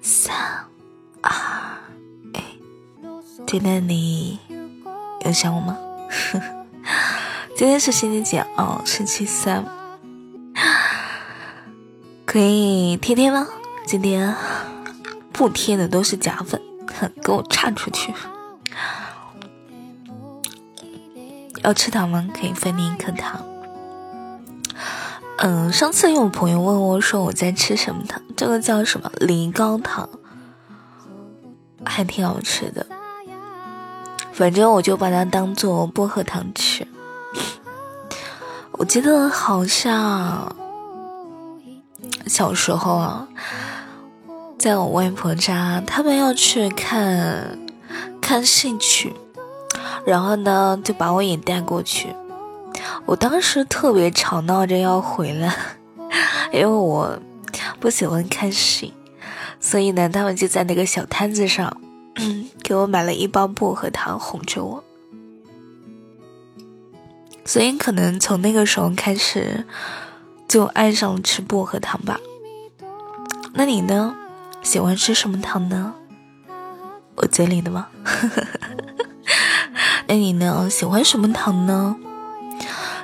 三、二、一。今天你有想我吗？今天是星期几啊？星期三。可以贴贴吗？今天不贴的都是假粉，给我叉出去！要吃糖吗？可以分你一颗糖。嗯，上次有朋友问我说我在吃什么糖，这个叫什么梨膏糖，还挺好吃的。反正我就把它当做薄荷糖吃。我记得好像小时候啊，在我外婆家，他们要去看看戏曲，然后呢就把我也带过去。我当时特别吵闹着要回来，因为我不喜欢看戏，所以呢，他们就在那个小摊子上，给我买了一包薄荷糖哄着我。所以可能从那个时候开始，就爱上了吃薄荷糖吧。那你呢？喜欢吃什么糖呢？我嘴里的吗？那你呢？喜欢什么糖呢？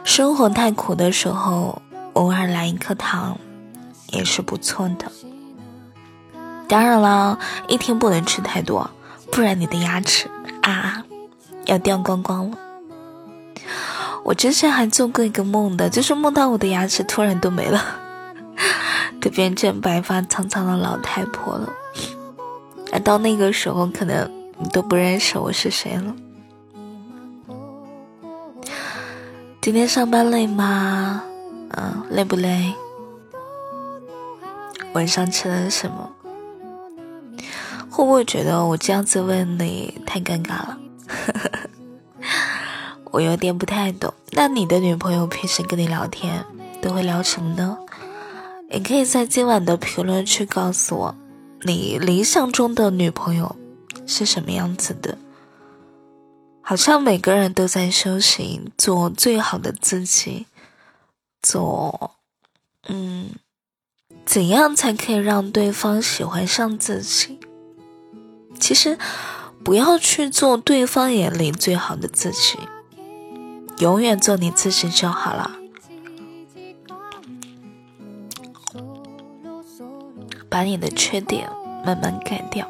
生活太苦的时候，偶尔来一颗糖也是不错的。当然了，一天不能吃太多，不然你的牙齿啊要掉光光了。我之前还做过一个梦的，就是梦到我的牙齿突然都没了，都变成白发苍苍的老太婆了。而到那个时候，可能你都不认识我是谁了。今天上班累吗？嗯，累不累？晚上吃了什么？会不会觉得我这样子问你太尴尬了？我有点不太懂。那你的女朋友平时跟你聊天都会聊什么呢？也可以在今晚的评论区告诉我，你理想中的女朋友是什么样子的？好像每个人都在修行，做最好的自己，做，嗯，怎样才可以让对方喜欢上自己？其实，不要去做对方眼里最好的自己，永远做你自己就好了。把你的缺点慢慢改掉。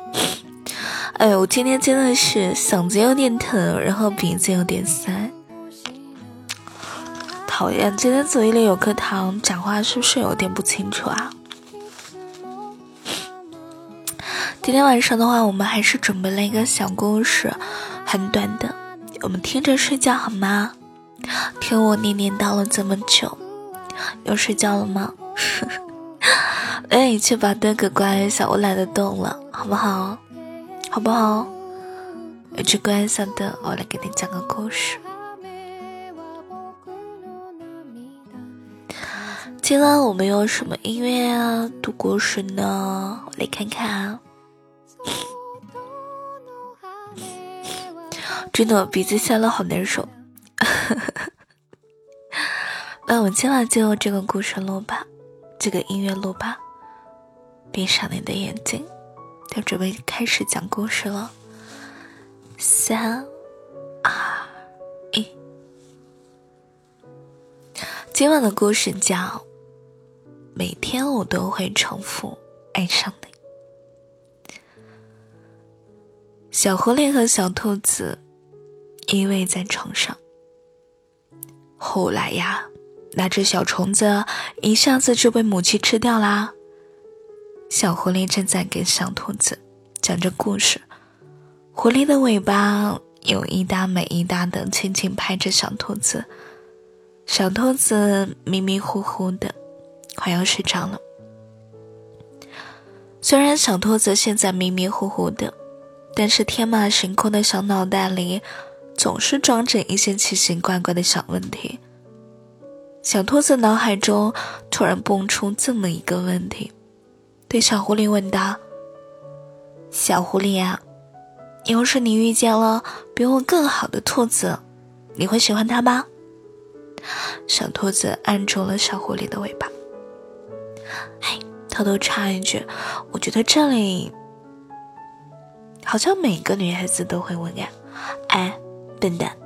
哎呦，我今天真的是嗓子有点疼，然后鼻子有点塞，讨厌！今天嘴里有颗糖，讲话是不是有点不清楚啊？今天晚上的话，我们还是准备了一个小故事，很短的，我们听着睡觉好吗？听我念念叨了这么久，要睡觉了吗？哎，去把灯给关一下，我懒得动了，好不好？好不好？有去关上的，我来给你讲个故事。今晚我们用什么音乐啊读故事呢？我来看看啊。真的鼻子塞了，好难受。那我们今晚就用这个故事录吧，这个音乐录吧。闭上你的眼睛。他准备开始讲故事了，三、二、一。今晚的故事叫《每天我都会重复爱上你》。小狐狸和小兔子依偎在床上，后来呀，那只小虫子一下子就被母鸡吃掉啦。小狐狸正在给小兔子讲着故事，狐狸的尾巴有一搭没一搭的轻轻拍着小兔子，小兔子迷迷糊糊的，快要睡着了。虽然小兔子现在迷迷糊糊的，但是天马行空的小脑袋里总是装着一些奇奇怪怪的小问题。小兔子脑海中突然蹦出这么一个问题。对小狐狸问道：“小狐狸呀，要是你遇见了比我更好的兔子，你会喜欢它吗？”小兔子按住了小狐狸的尾巴。“哎，偷偷插一句，我觉得这里好像每个女孩子都会问呀，哎，笨蛋，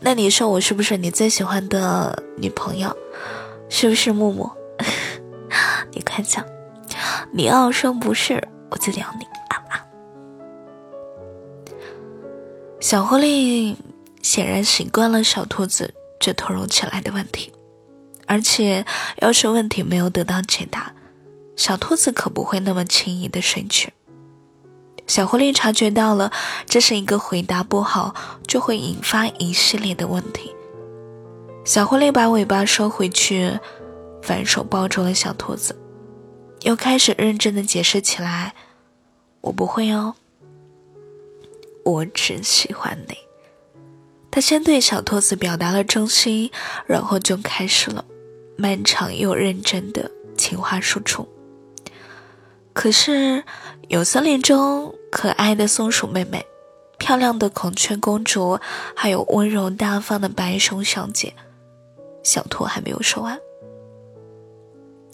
那你说我是不是你最喜欢的女朋友？是不是木木？你快讲，你要说不是，我就咬你啊啊！小狐狸显然习惯了小兔子这突如其来的问题，而且要是问题没有得到解答，小兔子可不会那么轻易的睡去。小狐狸察觉到了，这是一个回答不好就会引发一系列的问题。小狐狸把尾巴收回去，反手抱住了小兔子，又开始认真的解释起来：“我不会哦，我只喜欢你。”他先对小兔子表达了真心，然后就开始了漫长又认真的情话输出。可是，有森林中可爱的松鼠妹妹、漂亮的孔雀公主，还有温柔大方的白熊小姐。小兔还没有说完。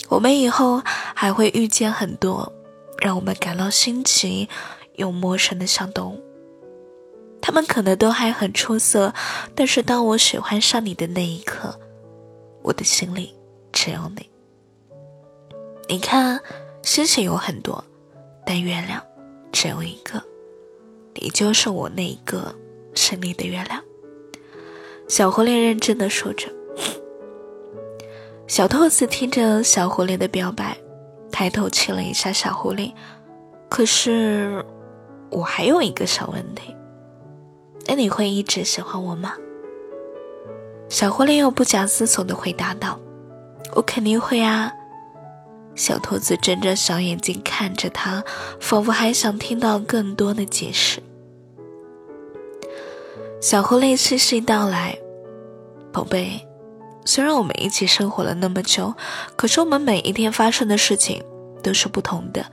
我们以后还会遇见很多让我们感到新奇又陌生的小动物，他们可能都还很出色，但是当我喜欢上你的那一刻，我的心里只有你。你看，星星有很多，但月亮只有一个，你就是我那一个心里的月亮。小狐狸认真的说着。小兔子听着小狐狸的表白，抬头亲了一下小狐狸。可是，我还有一个小问题，那你会一直喜欢我吗？小狐狸又不假思索的回答道：“我肯定会啊。”小兔子睁着小眼睛看着他，仿佛还想听到更多的解释。小狐狸细细道来：“宝贝。”虽然我们一起生活了那么久，可是我们每一天发生的事情都是不同的。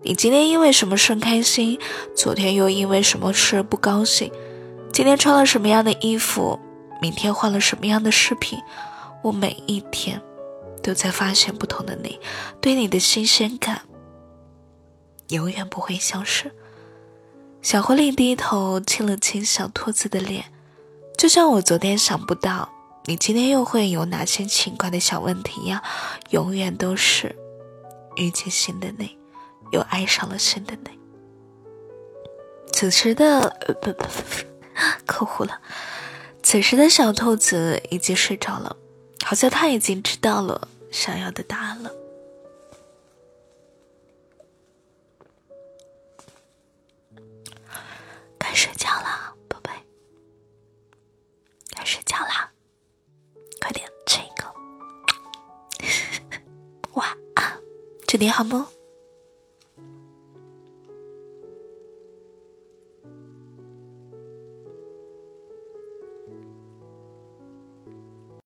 你今天因为什么事开心，昨天又因为什么事不高兴？今天穿了什么样的衣服，明天换了什么样的饰品？我每一天都在发现不同的你，对你的新鲜感永远不会消失。小狐狸低头亲了亲小兔子的脸，就像我昨天想不到。你今天又会有哪些奇怪的小问题呀？永远都是遇见新的你，又爱上了新的你。此时的不不不，口糊了。此时的小兔子已经睡着了，好像他已经知道了想要的答案了。该睡觉了，宝贝，该睡觉啦。你好吗。